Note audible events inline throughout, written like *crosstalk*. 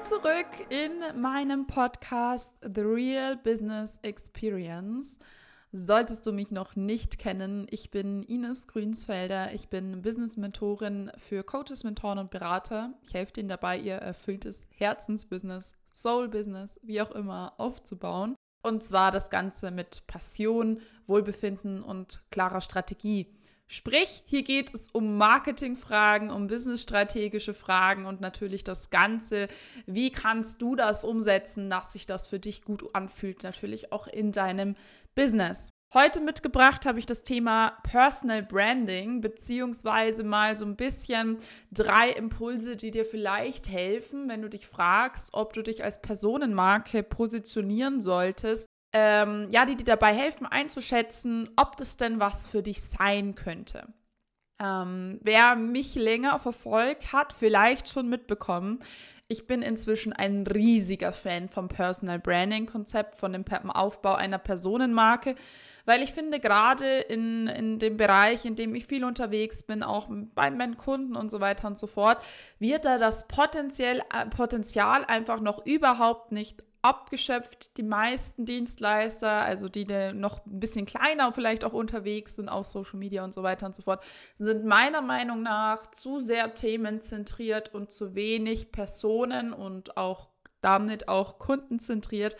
Zurück in meinem Podcast The Real Business Experience. Solltest du mich noch nicht kennen, ich bin Ines Grünsfelder. Ich bin Business-Mentorin für Coaches, Mentoren und Berater. Ich helfe ihnen dabei, ihr erfülltes Herzensbusiness, Soul-Business, wie auch immer, aufzubauen. Und zwar das Ganze mit Passion, Wohlbefinden und klarer Strategie. Sprich, hier geht es um Marketingfragen, um businessstrategische Fragen und natürlich das Ganze. Wie kannst du das umsetzen, dass sich das für dich gut anfühlt, natürlich auch in deinem Business. Heute mitgebracht habe ich das Thema Personal Branding, beziehungsweise mal so ein bisschen drei Impulse, die dir vielleicht helfen, wenn du dich fragst, ob du dich als Personenmarke positionieren solltest ähm, ja, die dir dabei helfen einzuschätzen, ob das denn was für dich sein könnte. Ähm, wer mich länger verfolgt, hat vielleicht schon mitbekommen, ich bin inzwischen ein riesiger Fan vom Personal Branding Konzept, von dem Aufbau einer Personenmarke, weil ich finde, gerade in, in dem Bereich, in dem ich viel unterwegs bin, auch bei meinen Kunden und so weiter und so fort, wird da das Potenzial, äh, Potenzial einfach noch überhaupt nicht abgeschöpft. Die meisten Dienstleister, also die, die noch ein bisschen kleiner vielleicht auch unterwegs sind auf Social Media und so weiter und so fort, sind meiner Meinung nach zu sehr themenzentriert und zu wenig Personen und auch damit auch kundenzentriert.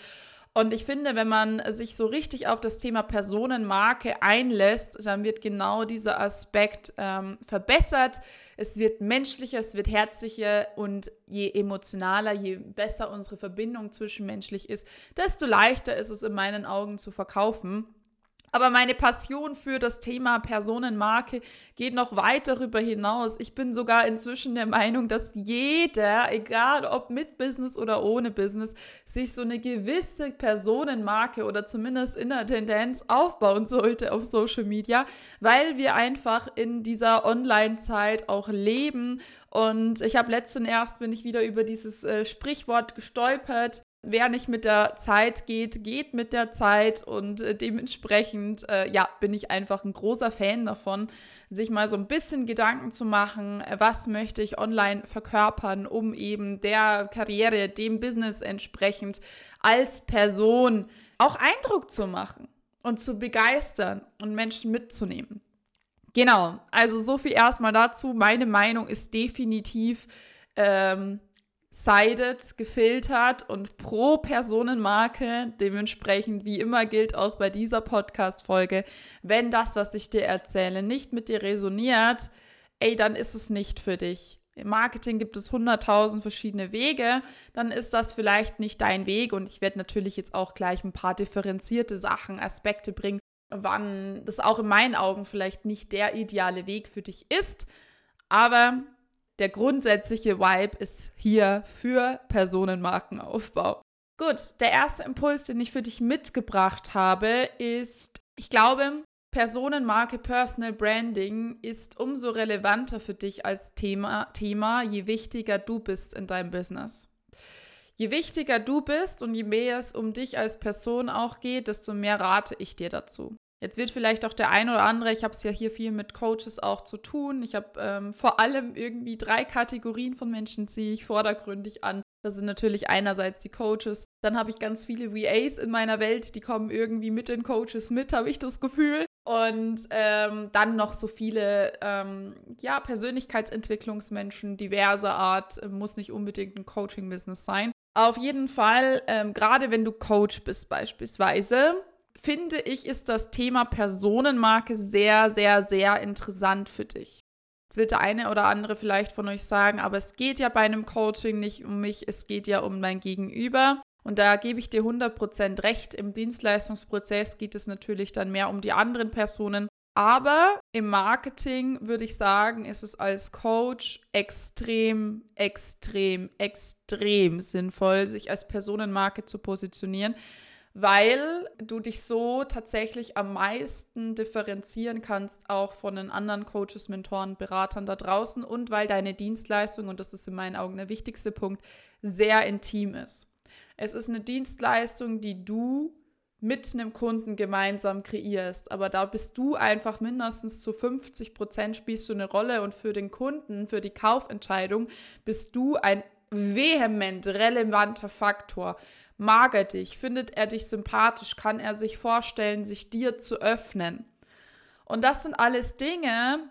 Und ich finde, wenn man sich so richtig auf das Thema Personenmarke einlässt, dann wird genau dieser Aspekt ähm, verbessert. Es wird menschlicher, es wird herzlicher und je emotionaler, je besser unsere Verbindung zwischenmenschlich ist, desto leichter ist es in meinen Augen zu verkaufen. Aber meine Passion für das Thema Personenmarke geht noch weit darüber hinaus. Ich bin sogar inzwischen der Meinung, dass jeder, egal ob mit Business oder ohne Business, sich so eine gewisse Personenmarke oder zumindest in der Tendenz aufbauen sollte auf Social Media, weil wir einfach in dieser Online-Zeit auch leben. Und ich habe letzten erst, bin ich wieder über dieses äh, Sprichwort gestolpert, wer nicht mit der Zeit geht, geht mit der Zeit und äh, dementsprechend, äh, ja, bin ich einfach ein großer Fan davon, sich mal so ein bisschen Gedanken zu machen, äh, was möchte ich online verkörpern, um eben der Karriere, dem Business entsprechend als Person auch Eindruck zu machen und zu begeistern und Menschen mitzunehmen. Genau, also so viel erstmal dazu. Meine Meinung ist definitiv, ähm, sided, gefiltert und pro Personenmarke. Dementsprechend, wie immer, gilt auch bei dieser Podcast-Folge, wenn das, was ich dir erzähle, nicht mit dir resoniert, ey, dann ist es nicht für dich. Im Marketing gibt es hunderttausend verschiedene Wege, dann ist das vielleicht nicht dein Weg und ich werde natürlich jetzt auch gleich ein paar differenzierte Sachen, Aspekte bringen, wann das auch in meinen Augen vielleicht nicht der ideale Weg für dich ist. Aber der grundsätzliche Vibe ist hier für Personenmarkenaufbau. Gut, der erste Impuls, den ich für dich mitgebracht habe, ist, ich glaube, Personenmarke, Personal Branding ist umso relevanter für dich als Thema, Thema, je wichtiger du bist in deinem Business. Je wichtiger du bist und je mehr es um dich als Person auch geht, desto mehr rate ich dir dazu. Jetzt wird vielleicht auch der ein oder andere, ich habe es ja hier viel mit Coaches auch zu tun. Ich habe ähm, vor allem irgendwie drei Kategorien von Menschen, ziehe ich vordergründig an. Das sind natürlich einerseits die Coaches. Dann habe ich ganz viele VAs in meiner Welt, die kommen irgendwie mit den Coaches mit, habe ich das Gefühl. Und ähm, dann noch so viele ähm, ja, Persönlichkeitsentwicklungsmenschen diverser Art, muss nicht unbedingt ein Coaching-Business sein. Auf jeden Fall, ähm, gerade wenn du Coach bist beispielsweise, finde ich, ist das Thema Personenmarke sehr, sehr, sehr interessant für dich. Jetzt wird der eine oder andere vielleicht von euch sagen, aber es geht ja bei einem Coaching nicht um mich, es geht ja um mein Gegenüber. Und da gebe ich dir 100% recht. Im Dienstleistungsprozess geht es natürlich dann mehr um die anderen Personen. Aber im Marketing würde ich sagen, ist es als Coach extrem, extrem, extrem sinnvoll, sich als Personenmarke zu positionieren, weil du dich so tatsächlich am meisten differenzieren kannst, auch von den anderen Coaches, Mentoren, Beratern da draußen und weil deine Dienstleistung, und das ist in meinen Augen der wichtigste Punkt, sehr intim ist. Es ist eine Dienstleistung, die du mit einem Kunden gemeinsam kreierst. Aber da bist du einfach mindestens zu 50 Prozent spielst du eine Rolle und für den Kunden, für die Kaufentscheidung, bist du ein vehement relevanter Faktor. Mag er dich? Findet er dich sympathisch? Kann er sich vorstellen, sich dir zu öffnen? Und das sind alles Dinge,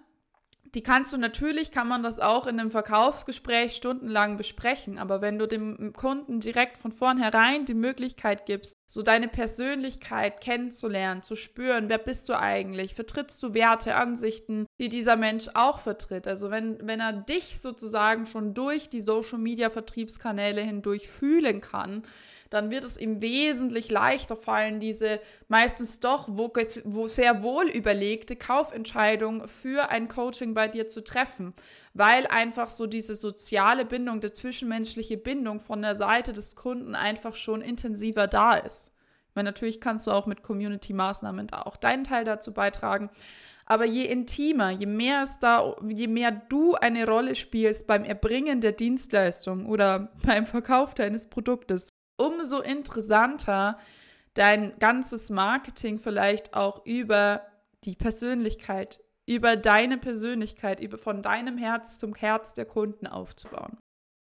die kannst du natürlich, kann man das auch in einem Verkaufsgespräch stundenlang besprechen, aber wenn du dem Kunden direkt von vornherein die Möglichkeit gibst, so deine Persönlichkeit kennenzulernen, zu spüren, wer bist du eigentlich, vertrittst du Werte, Ansichten, die dieser Mensch auch vertritt. Also wenn, wenn er dich sozusagen schon durch die Social-Media-Vertriebskanäle hindurch fühlen kann, dann wird es ihm wesentlich leichter fallen, diese meistens doch wo, wo sehr wohl überlegte Kaufentscheidung für ein Coaching bei dir zu treffen, weil einfach so diese soziale Bindung, die zwischenmenschliche Bindung von der Seite des Kunden einfach schon intensiver da ist. Ich meine, natürlich kannst du auch mit Community-Maßnahmen auch deinen Teil dazu beitragen. Aber je intimer, je mehr es da, je mehr du eine Rolle spielst beim Erbringen der Dienstleistung oder *laughs* beim Verkauf deines Produktes, umso interessanter dein ganzes Marketing vielleicht auch über die Persönlichkeit, über deine Persönlichkeit, über von deinem Herz zum Herz der Kunden aufzubauen.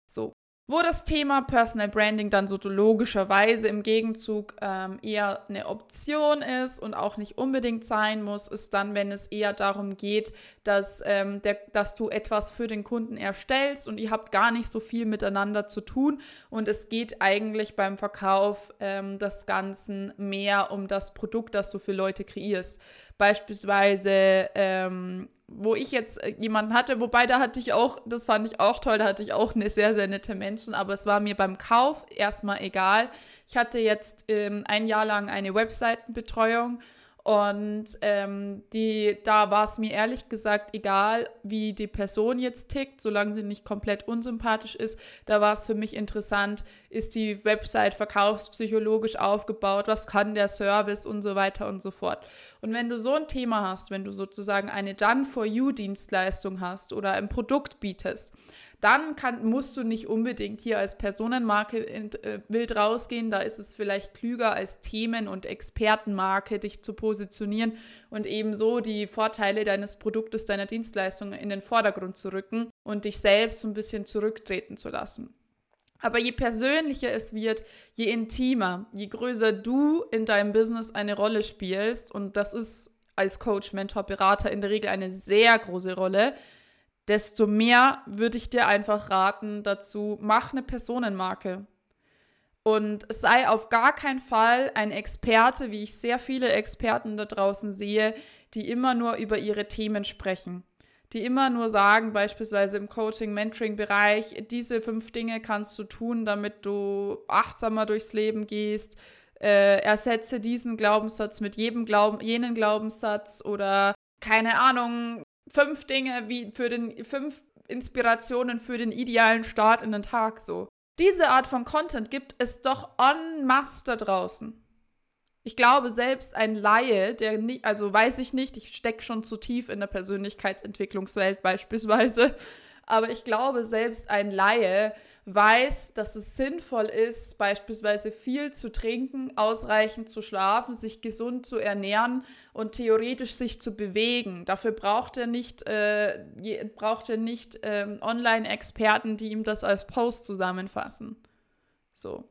So, wo das Thema Personal Branding dann so logischerweise im Gegenzug ähm, eher eine Option ist und auch nicht unbedingt sein muss, ist dann, wenn es eher darum geht, dass, ähm, der, dass du etwas für den Kunden erstellst und ihr habt gar nicht so viel miteinander zu tun und es geht eigentlich beim Verkauf ähm, des Ganzen mehr um das Produkt, das du für Leute kreierst. Beispielsweise ähm, wo ich jetzt äh, jemanden hatte, wobei da hatte ich auch, das fand ich auch toll, da hatte ich auch eine sehr, sehr nette Menschen, aber es war mir beim Kauf erstmal egal. Ich hatte jetzt ähm, ein Jahr lang eine Webseitenbetreuung und ähm, die, da war es mir ehrlich gesagt egal, wie die Person jetzt tickt, solange sie nicht komplett unsympathisch ist. Da war es für mich interessant, ist die Website verkaufspsychologisch aufgebaut, was kann der Service und so weiter und so fort. Und wenn du so ein Thema hast, wenn du sozusagen eine Done-for-You-Dienstleistung hast oder ein Produkt bietest, dann kann, musst du nicht unbedingt hier als Personenmarke in, äh, wild rausgehen. Da ist es vielleicht klüger, als Themen- und Expertenmarke dich zu positionieren und ebenso die Vorteile deines Produktes, deiner Dienstleistung in den Vordergrund zu rücken und dich selbst so ein bisschen zurücktreten zu lassen. Aber je persönlicher es wird, je intimer, je größer du in deinem Business eine Rolle spielst, und das ist als Coach, Mentor, Berater in der Regel eine sehr große Rolle, desto mehr würde ich dir einfach raten dazu, mach eine Personenmarke. Und sei auf gar keinen Fall ein Experte, wie ich sehr viele Experten da draußen sehe, die immer nur über ihre Themen sprechen. Die immer nur sagen, beispielsweise im Coaching-Mentoring-Bereich, diese fünf Dinge kannst du tun, damit du achtsamer durchs Leben gehst. Äh, ersetze diesen Glaubenssatz mit jedem Glauben, jenen Glaubenssatz oder keine Ahnung, fünf Dinge wie für den, fünf Inspirationen für den idealen Start in den Tag so. Diese Art von Content gibt es doch en masse da draußen. Ich glaube, selbst ein Laie, der nicht, also weiß ich nicht, ich stecke schon zu tief in der Persönlichkeitsentwicklungswelt beispielsweise, *laughs* aber ich glaube, selbst ein Laie weiß, dass es sinnvoll ist, beispielsweise viel zu trinken, ausreichend zu schlafen, sich gesund zu ernähren und theoretisch sich zu bewegen. Dafür braucht er nicht, äh, braucht er nicht äh, Online-Experten, die ihm das als Post zusammenfassen. So.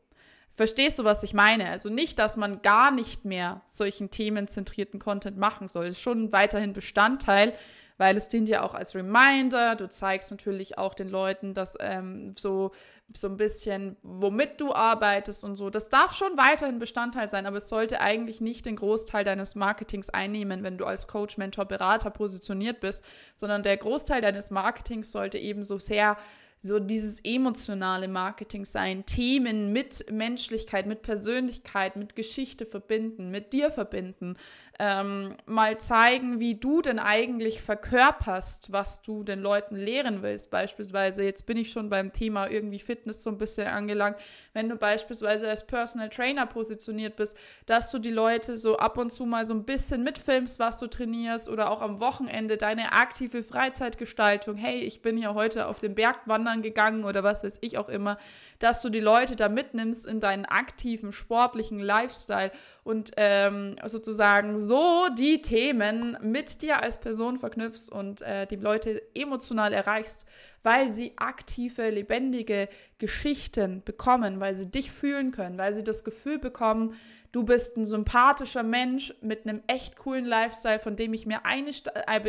Verstehst du, was ich meine? Also nicht, dass man gar nicht mehr solchen themenzentrierten Content machen soll. Ist schon weiterhin Bestandteil, weil es dient ja auch als Reminder. Du zeigst natürlich auch den Leuten, dass ähm, so, so ein bisschen, womit du arbeitest und so. Das darf schon weiterhin Bestandteil sein, aber es sollte eigentlich nicht den Großteil deines Marketings einnehmen, wenn du als Coach, Mentor, Berater positioniert bist, sondern der Großteil deines Marketings sollte eben so sehr so dieses emotionale Marketing sein, Themen mit Menschlichkeit, mit Persönlichkeit, mit Geschichte verbinden, mit dir verbinden, ähm, mal zeigen, wie du denn eigentlich verkörperst, was du den Leuten lehren willst. Beispielsweise, jetzt bin ich schon beim Thema irgendwie Fitness so ein bisschen angelangt, wenn du beispielsweise als Personal Trainer positioniert bist, dass du die Leute so ab und zu mal so ein bisschen mitfilmst, was du trainierst oder auch am Wochenende deine aktive Freizeitgestaltung. Hey, ich bin hier heute auf dem Berg wandern wandern gegangen oder was weiß ich auch immer, dass du die Leute da mitnimmst in deinen aktiven, sportlichen Lifestyle und ähm, sozusagen so die Themen mit dir als Person verknüpfst und äh, die Leute emotional erreichst, weil sie aktive, lebendige Geschichten bekommen, weil sie dich fühlen können, weil sie das Gefühl bekommen, du bist ein sympathischer Mensch mit einem echt coolen Lifestyle, von dem ich mir eine,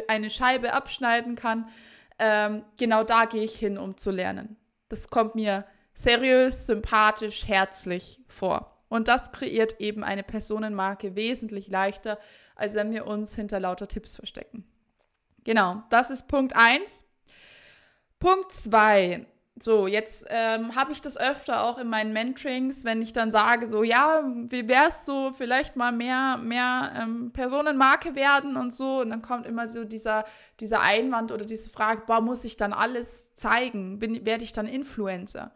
eine Scheibe abschneiden kann. Ähm, genau da gehe ich hin, um zu lernen. Das kommt mir seriös, sympathisch, herzlich vor. Und das kreiert eben eine Personenmarke wesentlich leichter, als wenn wir uns hinter lauter Tipps verstecken. Genau, das ist Punkt 1. Punkt 2 so, jetzt ähm, habe ich das öfter auch in meinen Mentorings, wenn ich dann sage, so, ja, wie wäre es so, vielleicht mal mehr, mehr ähm, Personenmarke werden und so. Und dann kommt immer so dieser, dieser Einwand oder diese Frage, boah, muss ich dann alles zeigen? Werde ich dann Influencer?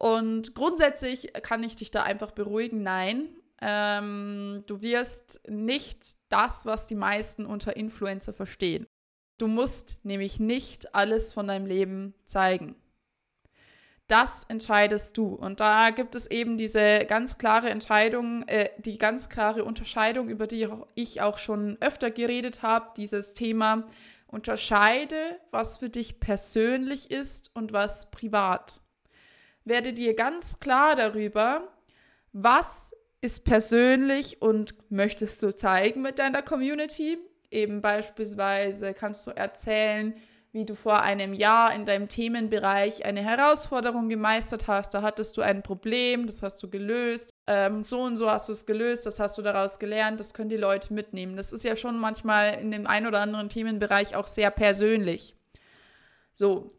Und grundsätzlich kann ich dich da einfach beruhigen, nein. Ähm, du wirst nicht das, was die meisten unter Influencer verstehen. Du musst nämlich nicht alles von deinem Leben zeigen das entscheidest du. Und da gibt es eben diese ganz klare Entscheidung, äh, die ganz klare Unterscheidung, über die ich auch schon öfter geredet habe, dieses Thema unterscheide, was für dich persönlich ist und was privat. Werde dir ganz klar darüber, was ist persönlich und möchtest du zeigen mit deiner Community. Eben beispielsweise kannst du erzählen, wie du vor einem Jahr in deinem Themenbereich eine Herausforderung gemeistert hast. Da hattest du ein Problem, das hast du gelöst. Ähm, so und so hast du es gelöst, das hast du daraus gelernt, das können die Leute mitnehmen. Das ist ja schon manchmal in dem einen oder anderen Themenbereich auch sehr persönlich. So,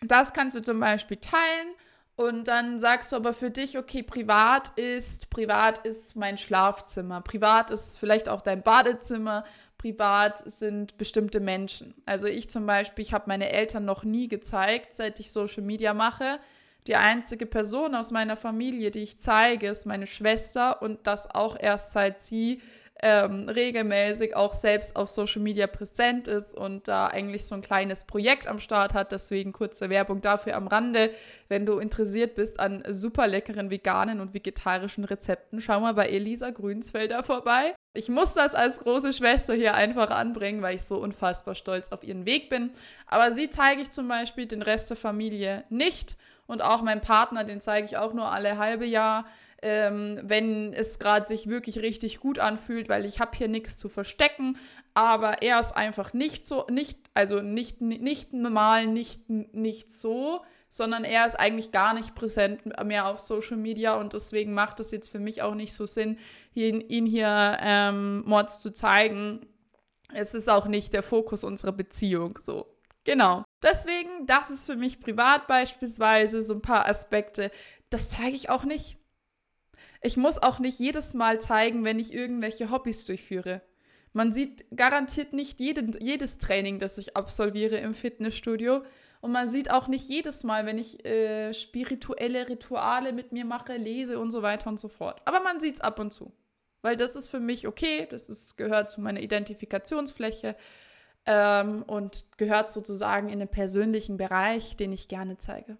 das kannst du zum Beispiel teilen. Und dann sagst du aber für dich, okay, privat ist, privat ist mein Schlafzimmer, privat ist vielleicht auch dein Badezimmer, privat sind bestimmte Menschen. Also ich zum Beispiel, ich habe meine Eltern noch nie gezeigt, seit ich Social Media mache. Die einzige Person aus meiner Familie, die ich zeige, ist meine Schwester und das auch erst seit sie ähm, regelmäßig auch selbst auf Social Media präsent ist und da eigentlich so ein kleines Projekt am Start hat. Deswegen kurze Werbung dafür am Rande. Wenn du interessiert bist an super leckeren veganen und vegetarischen Rezepten, schau mal bei Elisa Grünsfelder vorbei. Ich muss das als große Schwester hier einfach anbringen, weil ich so unfassbar stolz auf ihren Weg bin. Aber sie zeige ich zum Beispiel den Rest der Familie nicht. Und auch meinen Partner, den zeige ich auch nur alle halbe Jahr ähm, wenn es gerade sich wirklich richtig gut anfühlt, weil ich habe hier nichts zu verstecken, aber er ist einfach nicht so, nicht, also nicht, nicht normal, nicht, nicht so, sondern er ist eigentlich gar nicht präsent mehr auf Social Media und deswegen macht es jetzt für mich auch nicht so Sinn, ihn, ihn hier ähm, Mods zu zeigen. Es ist auch nicht der Fokus unserer Beziehung so. Genau. Deswegen, das ist für mich privat beispielsweise so ein paar Aspekte. Das zeige ich auch nicht. Ich muss auch nicht jedes Mal zeigen, wenn ich irgendwelche Hobbys durchführe. Man sieht garantiert nicht jeden, jedes Training, das ich absolviere im Fitnessstudio. Und man sieht auch nicht jedes Mal, wenn ich äh, spirituelle Rituale mit mir mache, lese und so weiter und so fort. Aber man sieht es ab und zu. Weil das ist für mich okay, das ist, gehört zu meiner Identifikationsfläche ähm, und gehört sozusagen in den persönlichen Bereich, den ich gerne zeige.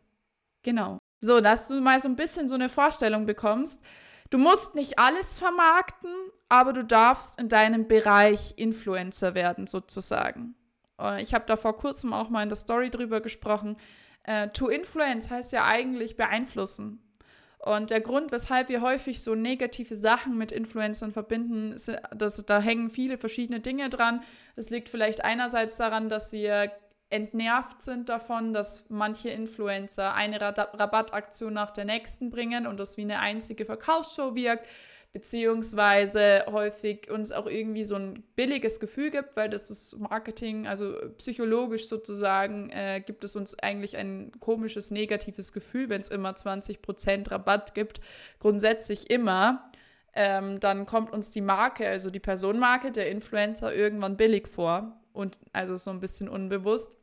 Genau. So, dass du mal so ein bisschen so eine Vorstellung bekommst, Du musst nicht alles vermarkten, aber du darfst in deinem Bereich Influencer werden, sozusagen. Äh, ich habe da vor kurzem auch mal in der Story drüber gesprochen. Äh, to influence heißt ja eigentlich beeinflussen. Und der Grund, weshalb wir häufig so negative Sachen mit Influencern verbinden, ist, dass da hängen viele verschiedene Dinge dran. Es liegt vielleicht einerseits daran, dass wir entnervt sind davon, dass manche Influencer eine Rabattaktion nach der nächsten bringen und das wie eine einzige Verkaufsshow wirkt, beziehungsweise häufig uns auch irgendwie so ein billiges Gefühl gibt, weil das ist Marketing, also psychologisch sozusagen, äh, gibt es uns eigentlich ein komisches, negatives Gefühl, wenn es immer 20% Rabatt gibt, grundsätzlich immer. Ähm, dann kommt uns die Marke, also die Personenmarke, der Influencer irgendwann billig vor und also so ein bisschen unbewusst.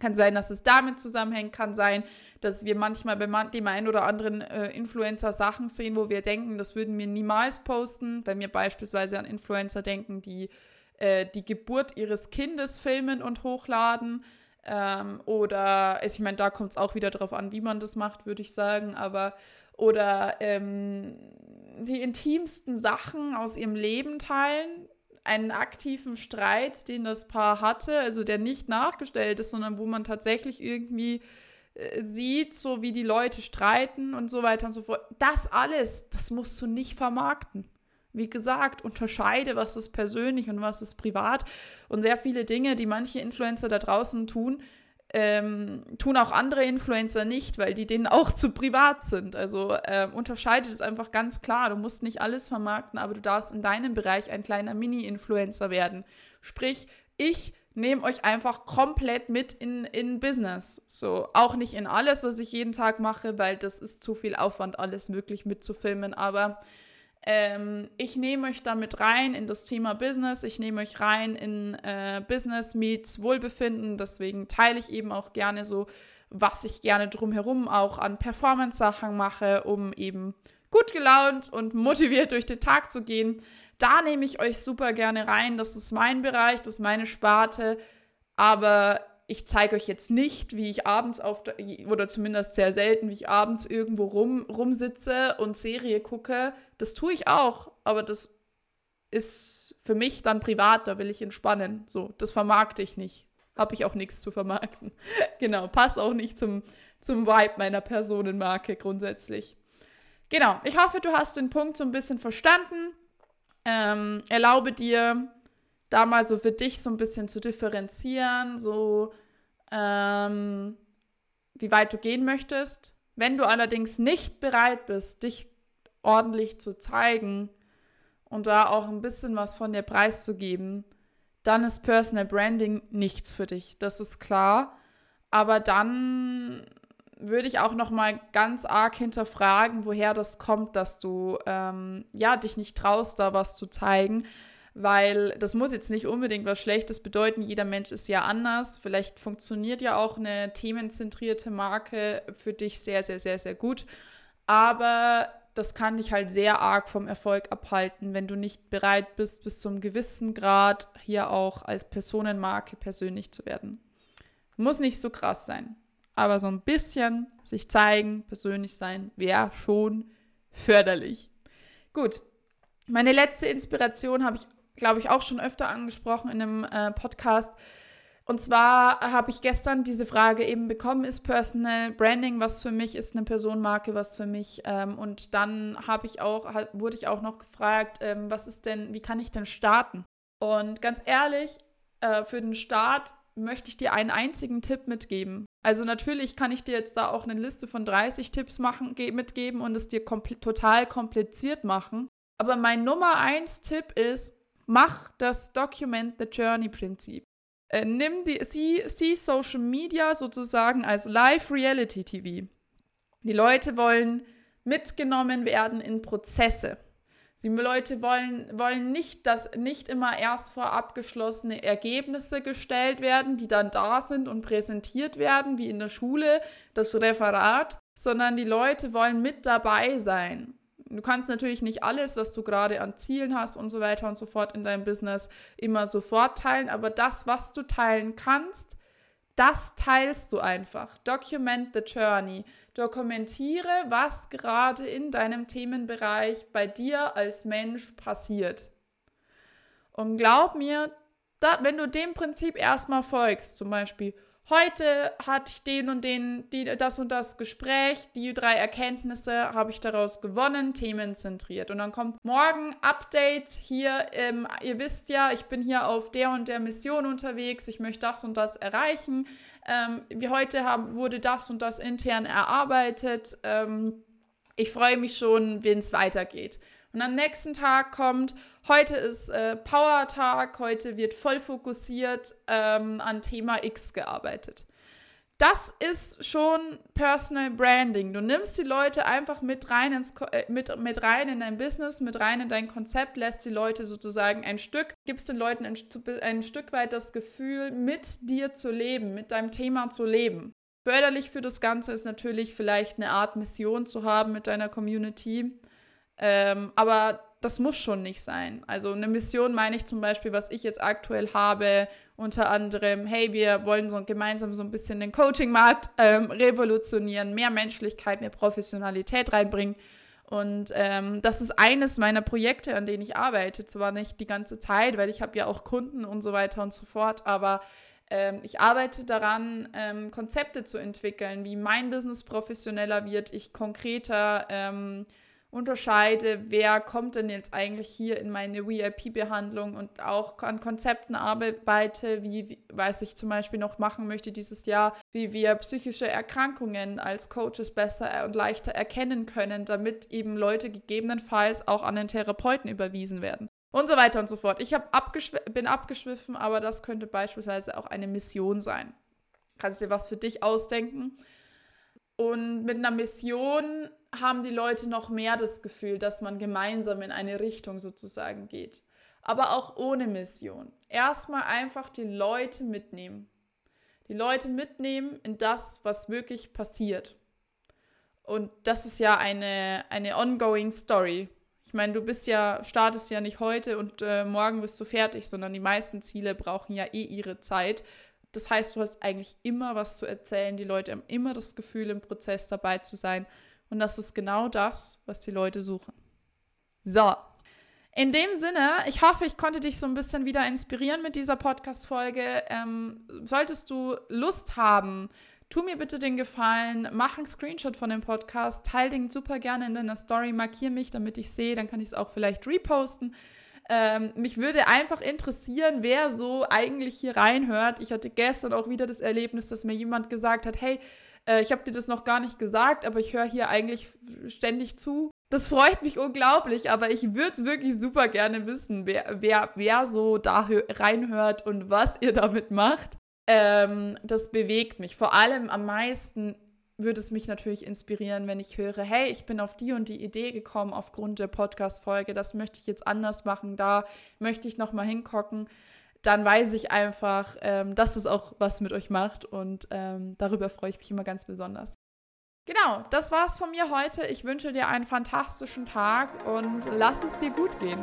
Kann sein, dass es damit zusammenhängt, kann sein, dass wir manchmal bei dem einen oder anderen äh, Influencer Sachen sehen, wo wir denken, das würden wir niemals posten. Wenn wir beispielsweise an Influencer denken, die äh, die Geburt ihres Kindes filmen und hochladen, Ähm, oder, ich meine, da kommt es auch wieder darauf an, wie man das macht, würde ich sagen. Aber, oder ähm, die intimsten Sachen aus ihrem Leben teilen, einen aktiven Streit, den das Paar hatte, also der nicht nachgestellt ist, sondern wo man tatsächlich irgendwie äh, sieht, so wie die Leute streiten und so weiter und so fort. Das alles, das musst du nicht vermarkten. Wie gesagt, unterscheide, was ist persönlich und was ist privat. Und sehr viele Dinge, die manche Influencer da draußen tun, ähm, tun auch andere Influencer nicht, weil die denen auch zu privat sind. Also ähm, unterscheide das einfach ganz klar. Du musst nicht alles vermarkten, aber du darfst in deinem Bereich ein kleiner Mini-Influencer werden. Sprich, ich nehme euch einfach komplett mit in, in Business. So, auch nicht in alles, was ich jeden Tag mache, weil das ist zu viel Aufwand, alles möglich mitzufilmen, aber ähm, ich nehme euch damit rein in das Thema Business. Ich nehme euch rein in äh, Business meets Wohlbefinden. Deswegen teile ich eben auch gerne so, was ich gerne drumherum auch an Performance-Sachen mache, um eben gut gelaunt und motiviert durch den Tag zu gehen. Da nehme ich euch super gerne rein. Das ist mein Bereich, das ist meine Sparte. Aber ich zeige euch jetzt nicht, wie ich abends auf, der, oder zumindest sehr selten, wie ich abends irgendwo rum, rumsitze und Serie gucke. Das tue ich auch, aber das ist für mich dann privat, da will ich entspannen. So, das vermarkte ich nicht. Habe ich auch nichts zu vermarkten. *laughs* genau, passt auch nicht zum, zum Vibe meiner Personenmarke grundsätzlich. Genau, ich hoffe, du hast den Punkt so ein bisschen verstanden. Ähm, erlaube dir, da mal so für dich so ein bisschen zu differenzieren, so ähm, wie weit du gehen möchtest. Wenn du allerdings nicht bereit bist, dich ordentlich zu zeigen und da auch ein bisschen was von dir preiszugeben, dann ist Personal Branding nichts für dich. Das ist klar. Aber dann würde ich auch noch mal ganz arg hinterfragen, woher das kommt, dass du ähm, ja dich nicht traust, da was zu zeigen, weil das muss jetzt nicht unbedingt was Schlechtes bedeuten. Jeder Mensch ist ja anders. Vielleicht funktioniert ja auch eine themenzentrierte Marke für dich sehr, sehr, sehr, sehr gut. Aber das kann dich halt sehr arg vom Erfolg abhalten, wenn du nicht bereit bist, bis zu einem gewissen Grad hier auch als Personenmarke persönlich zu werden. Muss nicht so krass sein, aber so ein bisschen sich zeigen, persönlich sein, wäre schon förderlich. Gut, meine letzte Inspiration habe ich glaube ich, auch schon öfter angesprochen in einem äh, Podcast. Und zwar habe ich gestern diese Frage eben bekommen, ist Personal Branding was für mich, ist eine Personenmarke was für mich? Ähm, und dann habe ich auch, wurde ich auch noch gefragt, ähm, was ist denn, wie kann ich denn starten? Und ganz ehrlich, äh, für den Start möchte ich dir einen einzigen Tipp mitgeben. Also natürlich kann ich dir jetzt da auch eine Liste von 30 Tipps machen, mitgeben und es dir kompl total kompliziert machen. Aber mein Nummer eins Tipp ist, mach das Document the Journey Prinzip. Äh, nimm die, sieh, sieh Social Media sozusagen als Live Reality TV. Die Leute wollen mitgenommen werden in Prozesse. Die Leute wollen, wollen nicht, dass nicht immer erst vor abgeschlossene Ergebnisse gestellt werden, die dann da sind und präsentiert werden, wie in der Schule, das Referat, sondern die Leute wollen mit dabei sein. Du kannst natürlich nicht alles, was du gerade an Zielen hast und so weiter und so fort in deinem Business immer sofort teilen, aber das, was du teilen kannst, das teilst du einfach. Document the journey. Dokumentiere, was gerade in deinem Themenbereich bei dir als Mensch passiert. Und glaub mir, da, wenn du dem Prinzip erstmal folgst, zum Beispiel, heute hatte ich den und den, die, das und das Gespräch, die drei Erkenntnisse habe ich daraus gewonnen, themenzentriert. Und dann kommt morgen Update hier, ähm, ihr wisst ja, ich bin hier auf der und der Mission unterwegs, ich möchte das und das erreichen. Ähm, wie heute haben, wurde das und das intern erarbeitet. Ähm, ich freue mich schon, wenn es weitergeht. Und am nächsten Tag kommt, heute ist äh, Power-Tag, heute wird voll fokussiert ähm, an Thema X gearbeitet. Das ist schon Personal Branding. Du nimmst die Leute einfach mit rein, ins, äh, mit, mit rein in dein Business, mit rein in dein Konzept, lässt die Leute sozusagen ein Stück, gibst den Leuten ein, ein Stück weit das Gefühl, mit dir zu leben, mit deinem Thema zu leben. Förderlich für das Ganze ist natürlich vielleicht eine Art Mission zu haben mit deiner Community. Ähm, aber das muss schon nicht sein. Also eine Mission meine ich zum Beispiel, was ich jetzt aktuell habe, unter anderem, hey, wir wollen so gemeinsam so ein bisschen den Coaching-Markt ähm, revolutionieren, mehr Menschlichkeit, mehr Professionalität reinbringen. Und ähm, das ist eines meiner Projekte, an denen ich arbeite. Zwar nicht die ganze Zeit, weil ich habe ja auch Kunden und so weiter und so fort, aber ähm, ich arbeite daran, ähm, Konzepte zu entwickeln, wie mein Business professioneller wird, ich konkreter ähm, unterscheide, wer kommt denn jetzt eigentlich hier in meine VIP-Behandlung und auch an Konzepten arbeite, wie, wie, ich zum Beispiel noch machen möchte dieses Jahr, wie wir psychische Erkrankungen als Coaches besser und leichter erkennen können, damit eben Leute gegebenenfalls auch an den Therapeuten überwiesen werden. Und so weiter und so fort. Ich abgeschw bin abgeschwiffen, aber das könnte beispielsweise auch eine Mission sein. Kannst dir was für dich ausdenken. Und mit einer Mission haben die Leute noch mehr das Gefühl, dass man gemeinsam in eine Richtung sozusagen geht. Aber auch ohne Mission. Erstmal einfach die Leute mitnehmen. Die Leute mitnehmen in das, was wirklich passiert. Und das ist ja eine, eine ongoing Story. Ich meine, du bist ja, startest ja nicht heute und äh, morgen bist du fertig, sondern die meisten Ziele brauchen ja eh ihre Zeit. Das heißt, du hast eigentlich immer was zu erzählen. Die Leute haben immer das Gefühl, im Prozess dabei zu sein. Und das ist genau das, was die Leute suchen. So. In dem Sinne, ich hoffe, ich konnte dich so ein bisschen wieder inspirieren mit dieser Podcast-Folge. Ähm, solltest du Lust haben, tu mir bitte den Gefallen, mach einen Screenshot von dem Podcast, teile den super gerne in deiner Story, markiere mich, damit ich sehe, dann kann ich es auch vielleicht reposten. Ähm, mich würde einfach interessieren, wer so eigentlich hier reinhört. Ich hatte gestern auch wieder das Erlebnis, dass mir jemand gesagt hat, hey, äh, ich habe dir das noch gar nicht gesagt, aber ich höre hier eigentlich ständig zu. Das freut mich unglaublich, aber ich würde es wirklich super gerne wissen, wer, wer, wer so da reinhört und was ihr damit macht. Ähm, das bewegt mich. Vor allem am meisten würde es mich natürlich inspirieren, wenn ich höre, hey, ich bin auf die und die Idee gekommen aufgrund der Podcast-Folge, das möchte ich jetzt anders machen, da möchte ich nochmal hingucken dann weiß ich einfach, ähm, dass es auch was mit euch macht und ähm, darüber freue ich mich immer ganz besonders. Genau, das war's von mir heute. Ich wünsche dir einen fantastischen Tag und lass es dir gut gehen.